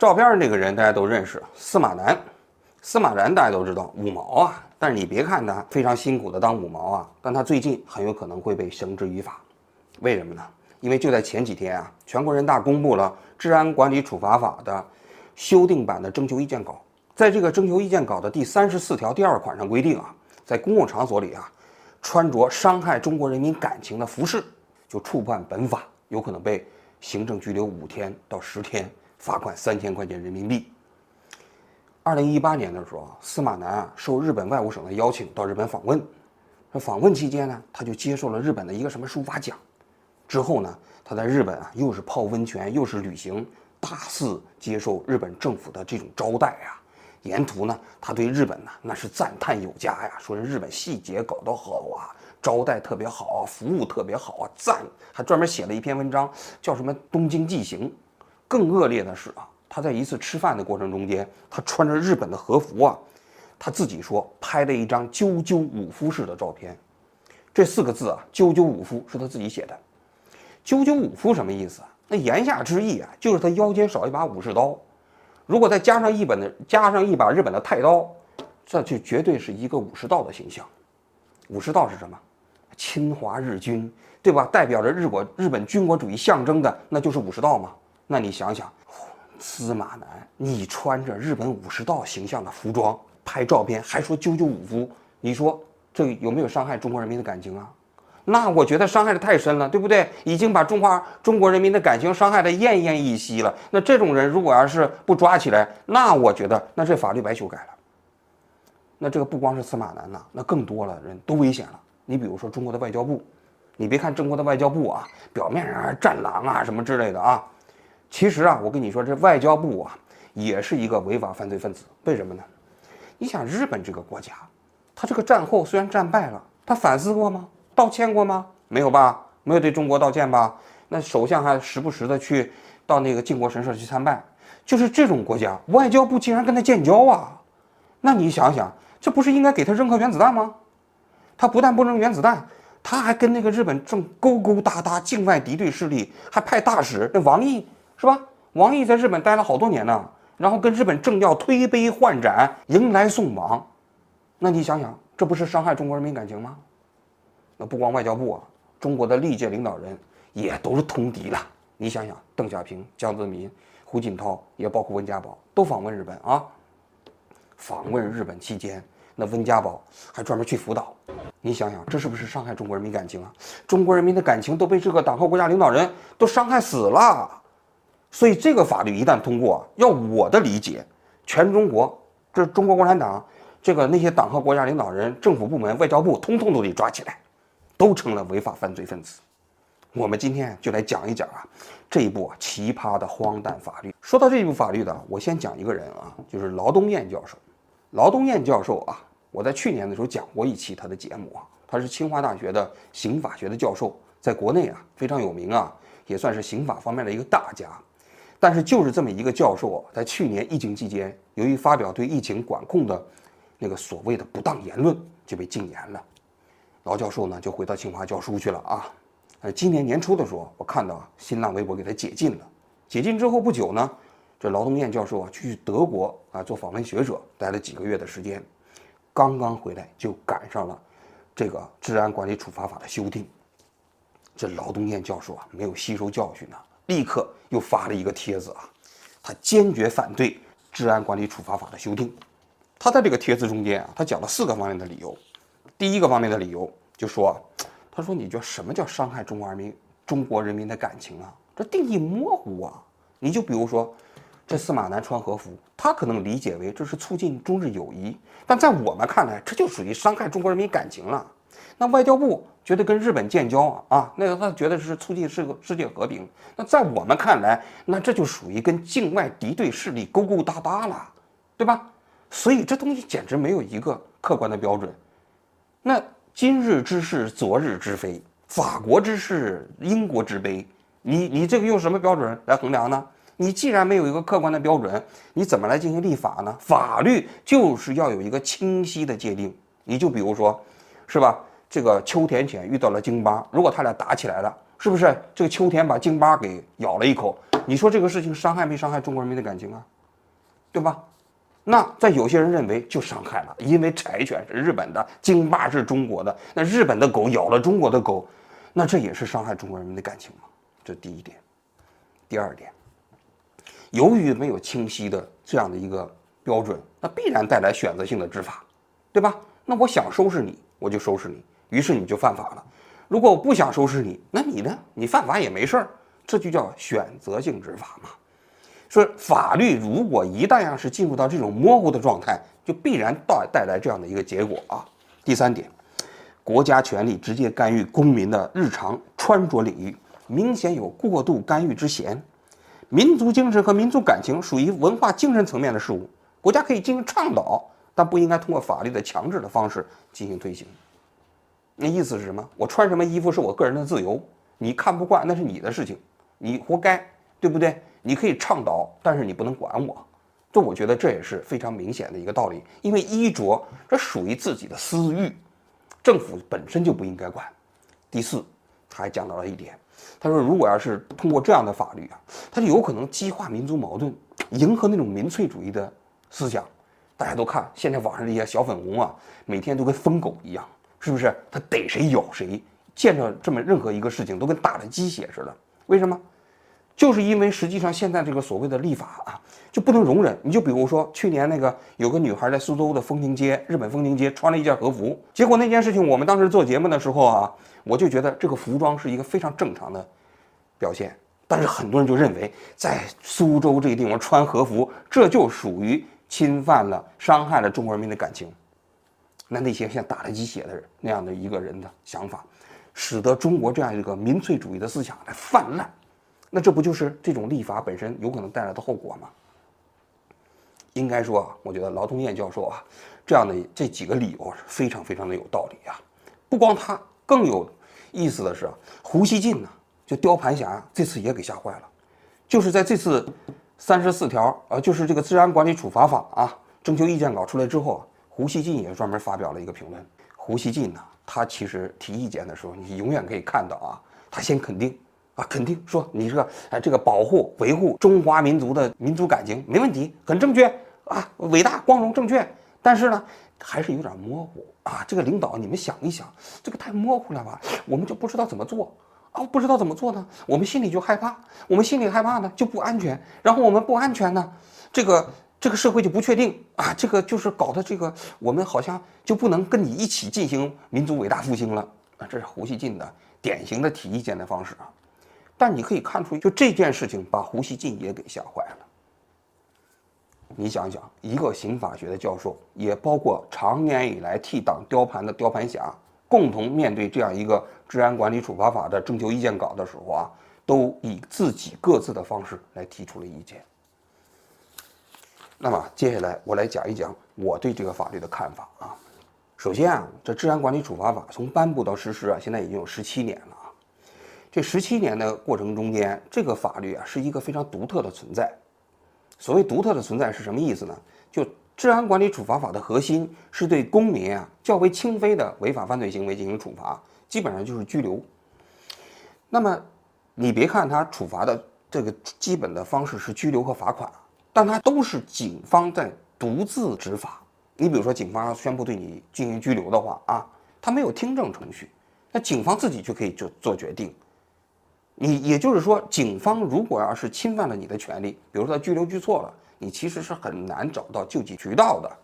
照片上这个人大家都认识，司马南。司马南大家都知道五毛啊，但是你别看他非常辛苦的当五毛啊，但他最近很有可能会被绳之于法。为什么呢？因为就在前几天啊，全国人大公布了《治安管理处罚法》的修订版的征求意见稿。在这个征求意见稿的第三十四条第二款上规定啊，在公共场所里啊，穿着伤害中国人民感情的服饰，就触犯本法，有可能被行政拘留五天到十天，罚款三千块钱人民币。二零一八年的时候，司马南啊受日本外务省的邀请到日本访问，这访问期间呢，他就接受了日本的一个什么书法奖。之后呢，他在日本啊又是泡温泉，又是旅行，大肆接受日本政府的这种招待啊。沿途呢，他对日本呢那是赞叹有加呀，说是日本细节搞得好啊，招待特别好啊，服务特别好啊，赞。还专门写了一篇文章，叫什么《东京纪行》。更恶劣的是啊。他在一次吃饭的过程中间，他穿着日本的和服啊，他自己说拍了一张“啾啾武夫式”的照片，这四个字啊，“啾啾武夫”是他自己写的。“啾啾武夫”什么意思啊？那言下之意啊，就是他腰间少一把武士刀，如果再加上一本的加上一把日本的太刀，这就绝对是一个武士道的形象。武士道是什么？侵华日军，对吧？代表着日国日本军国主义象征的，那就是武士道嘛。那你想想。司马南，你穿着日本武士道形象的服装拍照片，还说啾啾武夫，你说这有没有伤害中国人民的感情啊？那我觉得伤害的太深了，对不对？已经把中华中国人民的感情伤害的奄奄一息了。那这种人如果要是不抓起来，那我觉得那这法律白修改了。那这个不光是司马南呐，那更多了人都危险了。你比如说中国的外交部，你别看中国的外交部啊，表面上战狼啊什么之类的啊。其实啊，我跟你说，这外交部啊，也是一个违法犯罪分子。为什么呢？你想，日本这个国家，他这个战后虽然战败了，他反思过吗？道歉过吗？没有吧？没有对中国道歉吧？那首相还时不时的去到那个靖国神社去参拜。就是这种国家，外交部竟然跟他建交啊？那你想想，这不是应该给他扔颗原子弹吗？他不但不扔原子弹。他还跟那个日本正勾勾搭搭，境外敌对势力还派大使，那王毅。是吧？王毅在日本待了好多年呢，然后跟日本政要推杯换盏，迎来送往，那你想想，这不是伤害中国人民感情吗？那不光外交部啊，中国的历届领导人也都是通敌了。你想想，邓小平、江泽民、胡锦涛，也包括温家宝，都访问日本啊。访问日本期间，那温家宝还专门去辅导。你想想，这是不是伤害中国人民感情啊？中国人民的感情都被这个党和国家领导人都伤害死了。所以这个法律一旦通过，要我的理解，全中国这中国共产党这个那些党和国家领导人、政府部门、外交部，通通都得抓起来，都成了违法犯罪分子。我们今天就来讲一讲啊，这一部奇葩的荒诞法律。说到这一部法律的，我先讲一个人啊，就是劳东燕教授。劳东燕教授啊，我在去年的时候讲过一期他的节目啊，他是清华大学的刑法学的教授，在国内啊非常有名啊，也算是刑法方面的一个大家。但是就是这么一个教授啊，在去年疫情期间，由于发表对疫情管控的那个所谓的不当言论，就被禁言了。劳教授呢，就回到清华教书去了啊。呃，今年年初的时候，我看到啊新浪微博给他解禁了。解禁之后不久呢，这劳东燕教授啊，去德国啊做访问学者，待了几个月的时间，刚刚回来就赶上了这个治安管理处罚法的修订。这劳东燕教授啊，没有吸收教训呢。立刻又发了一个帖子啊，他坚决反对治安管理处罚法的修订。他在这个帖子中间啊，他讲了四个方面的理由。第一个方面的理由就说，他说你觉什么叫伤害中国人民中国人民的感情啊？这定义模糊啊。你就比如说，这司马南穿和服，他可能理解为这是促进中日友谊，但在我们看来，这就属于伤害中国人民感情了。那外交部觉得跟日本建交啊啊，那个他觉得是促进世世界和平。那在我们看来，那这就属于跟境外敌对势力勾勾搭搭了，对吧？所以这东西简直没有一个客观的标准。那今日之事，昨日之非；法国之事，英国之悲。你你这个用什么标准来衡量呢？你既然没有一个客观的标准，你怎么来进行立法呢？法律就是要有一个清晰的界定。你就比如说，是吧？这个秋田犬遇到了京巴，如果他俩打起来了，是不是这个秋田把京巴给咬了一口，你说这个事情伤害没伤害中国人民的感情啊？对吧？那在有些人认为就伤害了，因为柴犬是日本的，京巴是中国的，那日本的狗咬了中国的狗，那这也是伤害中国人民的感情吗？这第一点。第二点，由于没有清晰的这样的一个标准，那必然带来选择性的执法，对吧？那我想收拾你，我就收拾你，于是你就犯法了。如果我不想收拾你，那你呢？你犯法也没事儿，这就叫选择性执法嘛。说法律如果一旦要是进入到这种模糊的状态，就必然带带来这样的一个结果啊。第三点，国家权力直接干预公民的日常穿着领域，明显有过度干预之嫌。民族精神和民族感情属于文化精神层面的事物，国家可以进行倡导，但不应该通过法律的强制的方式进行推行。那意思是什么？我穿什么衣服是我个人的自由，你看不惯那是你的事情，你活该，对不对？你可以倡导，但是你不能管我，这我觉得这也是非常明显的一个道理。因为衣着这属于自己的私欲，政府本身就不应该管。第四，他还讲到了一点，他说如果要是通过这样的法律啊，他就有可能激化民族矛盾，迎合那种民粹主义的思想。大家都看现在网上这些小粉红啊，每天都跟疯狗一样，是不是？他逮谁咬谁，见着这么任何一个事情都跟打了鸡血似的。为什么？就是因为实际上现在这个所谓的立法啊，就不能容忍。你就比如说去年那个有个女孩在苏州的风情街，日本风情街穿了一件和服，结果那件事情我们当时做节目的时候啊，我就觉得这个服装是一个非常正常的表现。但是很多人就认为在苏州这个地方穿和服，这就属于侵犯了、伤害了中国人民的感情。那那些像打了鸡血的人那样的一个人的想法，使得中国这样一个民粹主义的思想来泛滥。那这不就是这种立法本身有可能带来的后果吗？应该说啊，我觉得劳东燕教授啊，这样的这几个理由是非常非常的有道理啊。不光他，更有意思的是啊，胡锡进呢，就雕盘侠这次也给吓坏了，就是在这次三十四条，呃，就是这个治安管理处罚法啊，征求意见稿出来之后，胡锡进也专门发表了一个评论。胡锡进呢，他其实提意见的时候，你永远可以看到啊，他先肯定。啊，肯定说你这个哎，这个保护维护中华民族的民族感情没问题，很正确啊，伟大光荣正确。但是呢，还是有点模糊啊。这个领导，你们想一想，这个太模糊了吧？我们就不知道怎么做啊，不知道怎么做呢？我们心里就害怕，我们心里害怕呢就不安全，然后我们不安全呢，这个这个社会就不确定啊，这个就是搞得这个我们好像就不能跟你一起进行民族伟大复兴了啊。这是胡锡进的典型的提意见的方式啊。但你可以看出，就这件事情把胡锡进也给吓坏了。你想想，一个刑法学的教授，也包括长年以来替党雕盘的雕盘侠，共同面对这样一个治安管理处罚法的征求意见稿的时候啊，都以自己各自的方式来提出了意见。那么接下来我来讲一讲我对这个法律的看法啊。首先啊，这治安管理处罚法从颁布到实施啊，现在已经有十七年了啊。这十七年的过程中间，这个法律啊是一个非常独特的存在。所谓独特的存在是什么意思呢？治安管理处罚法的核心是对公民啊较为轻微的违法犯罪行为进行处罚，基本上就是拘留。那么你别看他处罚的这个基本的方式是拘留和罚款，但它都是警方在独自执法。你比如说，警方要宣布对你进行拘留的话啊，他没有听证程序，那警方自己就可以就做决定。你也就是说，警方如果要是侵犯了你的权利，比如说他拘留拘错了，你其实是很难找到救济渠道的。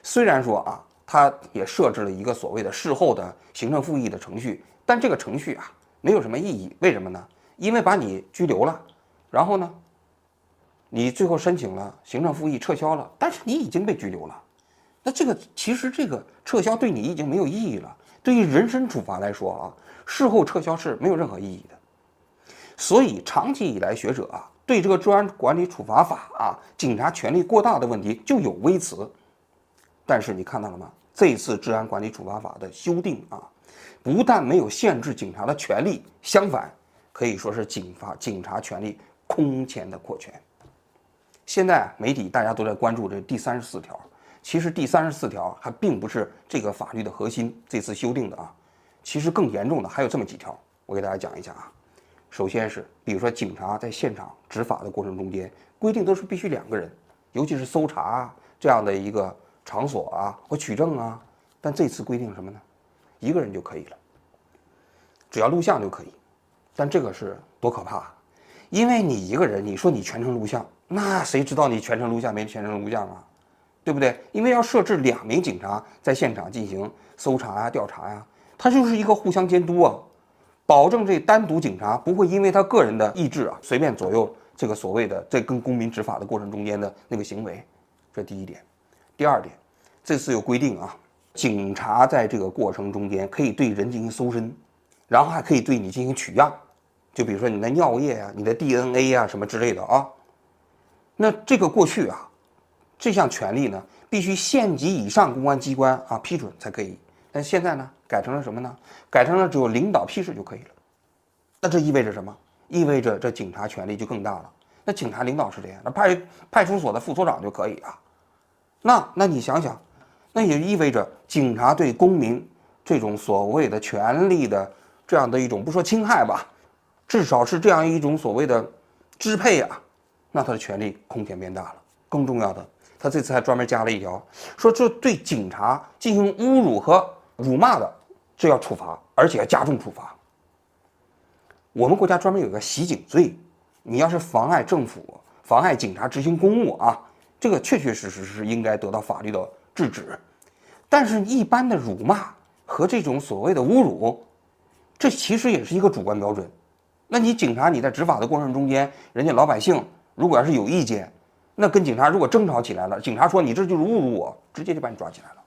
虽然说啊，他也设置了一个所谓的事后的行政复议的程序，但这个程序啊没有什么意义。为什么呢？因为把你拘留了，然后呢，你最后申请了行政复议撤销了，但是你已经被拘留了，那这个其实这个撤销对你已经没有意义了。对于人身处罚来说啊，事后撤销是没有任何意义的。所以，长期以来，学者啊对这个治安管理处罚法啊，警察权力过大的问题就有微词。但是你看到了吗？这次治安管理处罚法的修订啊，不但没有限制警察的权利，相反，可以说是警察警察权力空前的扩权。现在媒体大家都在关注这第三十四条，其实第三十四条还并不是这个法律的核心。这次修订的啊，其实更严重的还有这么几条，我给大家讲一下啊。首先是，比如说警察在现场执法的过程中间，规定都是必须两个人，尤其是搜查啊这样的一个场所啊或取证啊。但这次规定什么呢？一个人就可以了，只要录像就可以。但这个是多可怕！因为你一个人，你说你全程录像，那谁知道你全程录像没全程录像啊？对不对？因为要设置两名警察在现场进行搜查呀、调查呀，它就是一个互相监督啊。保证这单独警察不会因为他个人的意志啊，随便左右这个所谓的在跟公民执法的过程中间的那个行为，这第一点。第二点，这次有规定啊，警察在这个过程中间可以对人进行搜身，然后还可以对你进行取样，就比如说你的尿液啊、你的 DNA 啊什么之类的啊。那这个过去啊，这项权利呢，必须县级以上公安机关啊批准才可以。但现在呢，改成了什么呢？改成了只有领导批示就可以了。那这意味着什么？意味着这警察权力就更大了。那警察领导是谁呀？那派派出所的副所长就可以啊。那那你想想，那也意味着警察对公民这种所谓的权利的这样的一种不说侵害吧，至少是这样一种所谓的支配啊。那他的权力空前变大了。更重要的，他这次还专门加了一条，说这对警察进行侮辱和。辱骂的，这要处罚，而且要加重处罚。我们国家专门有个袭警罪，你要是妨碍政府、妨碍警察执行公务啊，这个确确实实是应该得到法律的制止。但是，一般的辱骂和这种所谓的侮辱，这其实也是一个主观标准。那你警察你在执法的过程中间，人家老百姓如果要是有意见，那跟警察如果争吵起来了，警察说你这就是侮辱我，直接就把你抓起来了。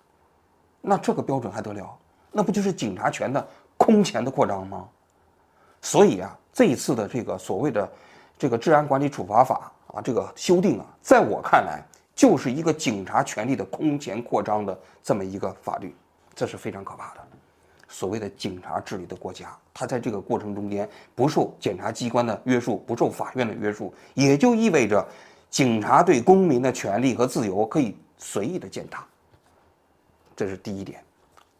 那这个标准还得了？那不就是警察权的空前的扩张吗？所以啊，这一次的这个所谓的这个治安管理处罚法啊，这个修订啊，在我看来就是一个警察权力的空前扩张的这么一个法律，这是非常可怕的。所谓的警察治理的国家，它在这个过程中间不受检察机关的约束，不受法院的约束，也就意味着警察对公民的权利和自由可以随意的践踏。这是第一点，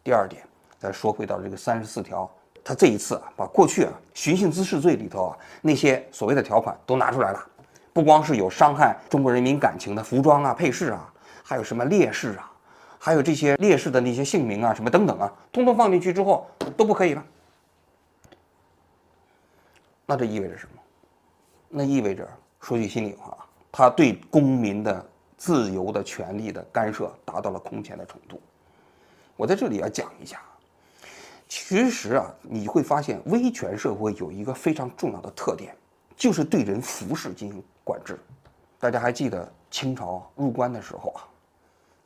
第二点，再说回到这个三十四条，他这一次啊，把过去啊寻衅滋事罪里头啊那些所谓的条款都拿出来了，不光是有伤害中国人民感情的服装啊、配饰啊，还有什么烈士啊，还有这些烈士的那些姓名啊、什么等等啊，通通放进去之后都不可以了。那这意味着什么？那意味着说句心里话，他对公民的自由的权利的干涉达到了空前的程度。我在这里要讲一下，其实啊，你会发现威权社会有一个非常重要的特点，就是对人服饰进行管制。大家还记得清朝入关的时候啊，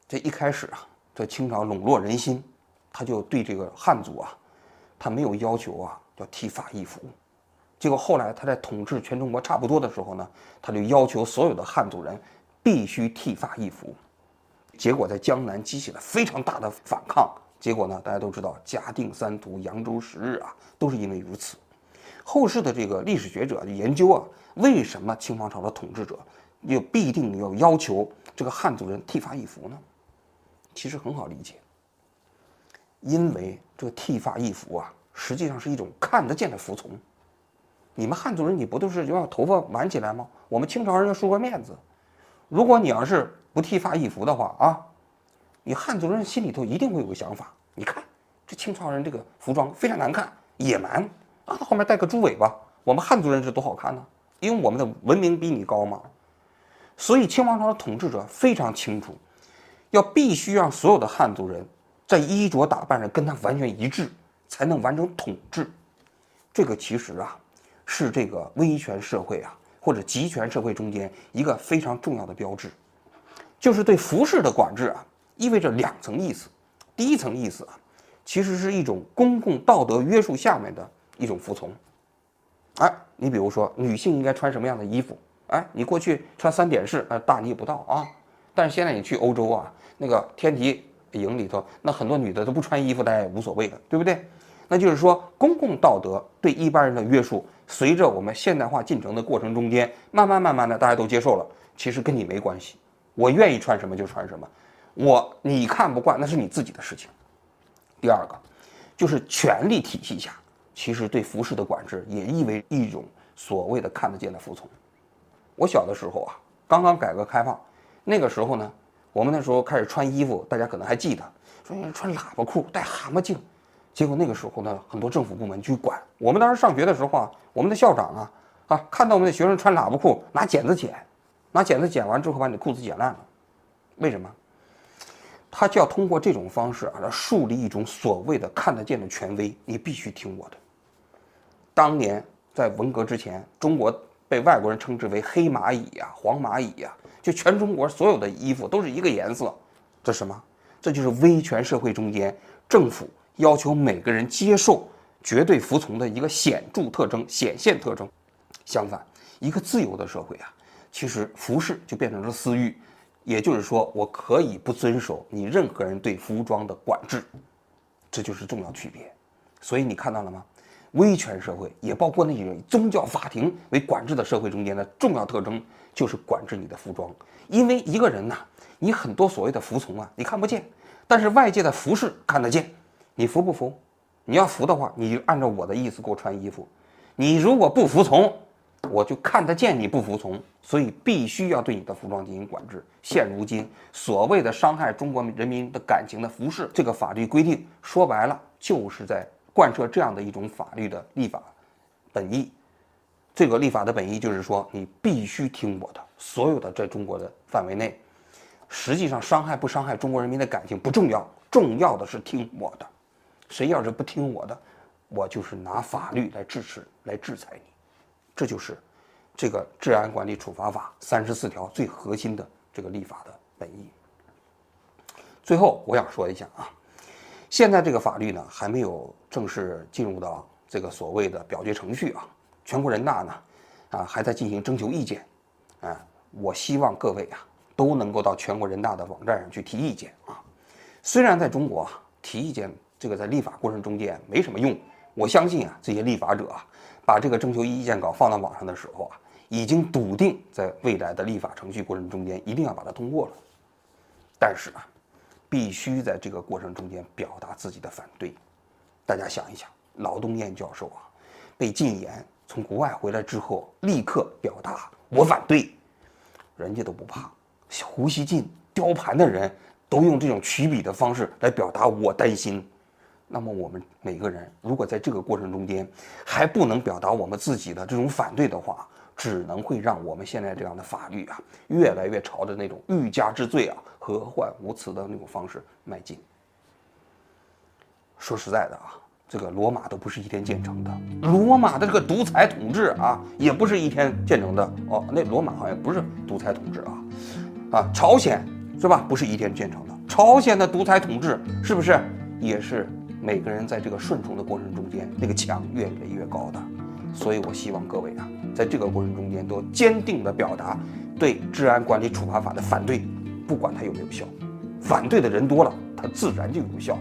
这一开始啊，这清朝笼络人心，他就对这个汉族啊，他没有要求啊要剃发易服。结果后来他在统治全中国差不多的时候呢，他就要求所有的汉族人必须剃发易服。结果在江南激起了非常大的反抗。结果呢，大家都知道，嘉定三屠、扬州十日啊，都是因为如此。后世的这个历史学者研究啊，为什么清王朝的统治者又必定要要求这个汉族人剃发易服呢？其实很好理解，因为这个剃发易服啊，实际上是一种看得见的服从。你们汉族人，你不都是要头发挽起来吗？我们清朝人要输个面子。如果你要是不剃发易服的话啊，你汉族人心里头一定会有个想法。你看这清朝人这个服装非常难看，野蛮啊，后面带个猪尾巴。我们汉族人是多好看呢，因为我们的文明比你高嘛。所以清王朝的统治者非常清楚，要必须让所有的汉族人在衣着打扮上跟他完全一致，才能完成统治。这个其实啊，是这个威权社会啊。或者集权社会中间一个非常重要的标志，就是对服饰的管制啊，意味着两层意思。第一层意思啊，其实是一种公共道德约束下面的一种服从。哎，你比如说女性应该穿什么样的衣服？哎，你过去穿三点式，呃，大逆不道啊。但是现在你去欧洲啊，那个天体营里头，那很多女的都不穿衣服，大家也无所谓的，对不对？那就是说，公共道德对一般人的约束。随着我们现代化进程的过程中间，慢慢慢慢的，大家都接受了。其实跟你没关系，我愿意穿什么就穿什么，我你看不惯那是你自己的事情。第二个，就是权力体系下其实对服饰的管制也意味一种所谓的看得见的服从。我小的时候啊，刚刚改革开放，那个时候呢，我们那时候开始穿衣服，大家可能还记得，说穿喇叭裤、戴蛤蟆镜，结果那个时候呢，很多政府部门去管。我们当时上学的时候啊，我们的校长啊啊，看到我们的学生穿喇叭裤，拿剪子剪，拿剪子剪完之后把你的裤子剪烂了，为什么？他就要通过这种方式啊，来树立一种所谓的看得见的权威，你必须听我的。当年在文革之前，中国被外国人称之为“黑蚂蚁”呀、“黄蚂蚁”呀，就全中国所有的衣服都是一个颜色，这什么？这就是威权社会中间政府要求每个人接受绝对服从的一个显著特征、显现特征。相反，一个自由的社会啊，其实服饰就变成了私欲。也就是说，我可以不遵守你任何人对服装的管制，这就是重要区别。所以你看到了吗？威权社会也包括那些以宗教法庭为管制的社会中间的重要特征，就是管制你的服装。因为一个人呐，你很多所谓的服从啊，你看不见，但是外界的服饰看得见。你服不服？你要服的话，你就按照我的意思给我穿衣服。你如果不服从，我就看得见你不服从，所以必须要对你的服装进行管制。现如今所谓的伤害中国人民的感情的服饰，这个法律规定说白了就是在贯彻这样的一种法律的立法本意。这个立法的本意就是说，你必须听我的，所有的在中国的范围内，实际上伤害不伤害中国人民的感情不重要，重要的是听我的。谁要是不听我的，我就是拿法律来制止、来制裁你。这就是这个治安管理处罚法三十四条最核心的这个立法的本意。最后，我想说一下啊，现在这个法律呢还没有正式进入到这个所谓的表决程序啊，全国人大呢啊还在进行征求意见，啊，我希望各位啊都能够到全国人大的网站上去提意见啊。虽然在中国啊提意见这个在立法过程中间没什么用，我相信啊这些立法者啊。把这个征求意见稿放到网上的时候啊，已经笃定在未来的立法程序过程中间一定要把它通过了。但是啊，必须在这个过程中间表达自己的反对。大家想一想，老东燕教授啊，被禁言，从国外回来之后，立刻表达我反对，人家都不怕。胡锡进雕盘的人都用这种取笔的方式来表达我担心。那么我们每个人，如果在这个过程中间还不能表达我们自己的这种反对的话，只能会让我们现在这样的法律啊，越来越朝着那种欲加之罪啊，何患无辞的那种方式迈进。说实在的啊，这个罗马都不是一天建成的，罗马的这个独裁统治啊，也不是一天建成的哦。那罗马好像不是独裁统治啊，啊，朝鲜是吧？不是一天建成的，朝鲜的独裁统治是不是也是？每个人在这个顺从的过程中间，那个墙越垒越高的，所以我希望各位啊，在这个过程中间都坚定地表达对治安管理处罚法的反对，不管它有没有效，反对的人多了，它自然就有效。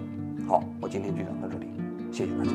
好，我今天就讲到这里，谢谢大家。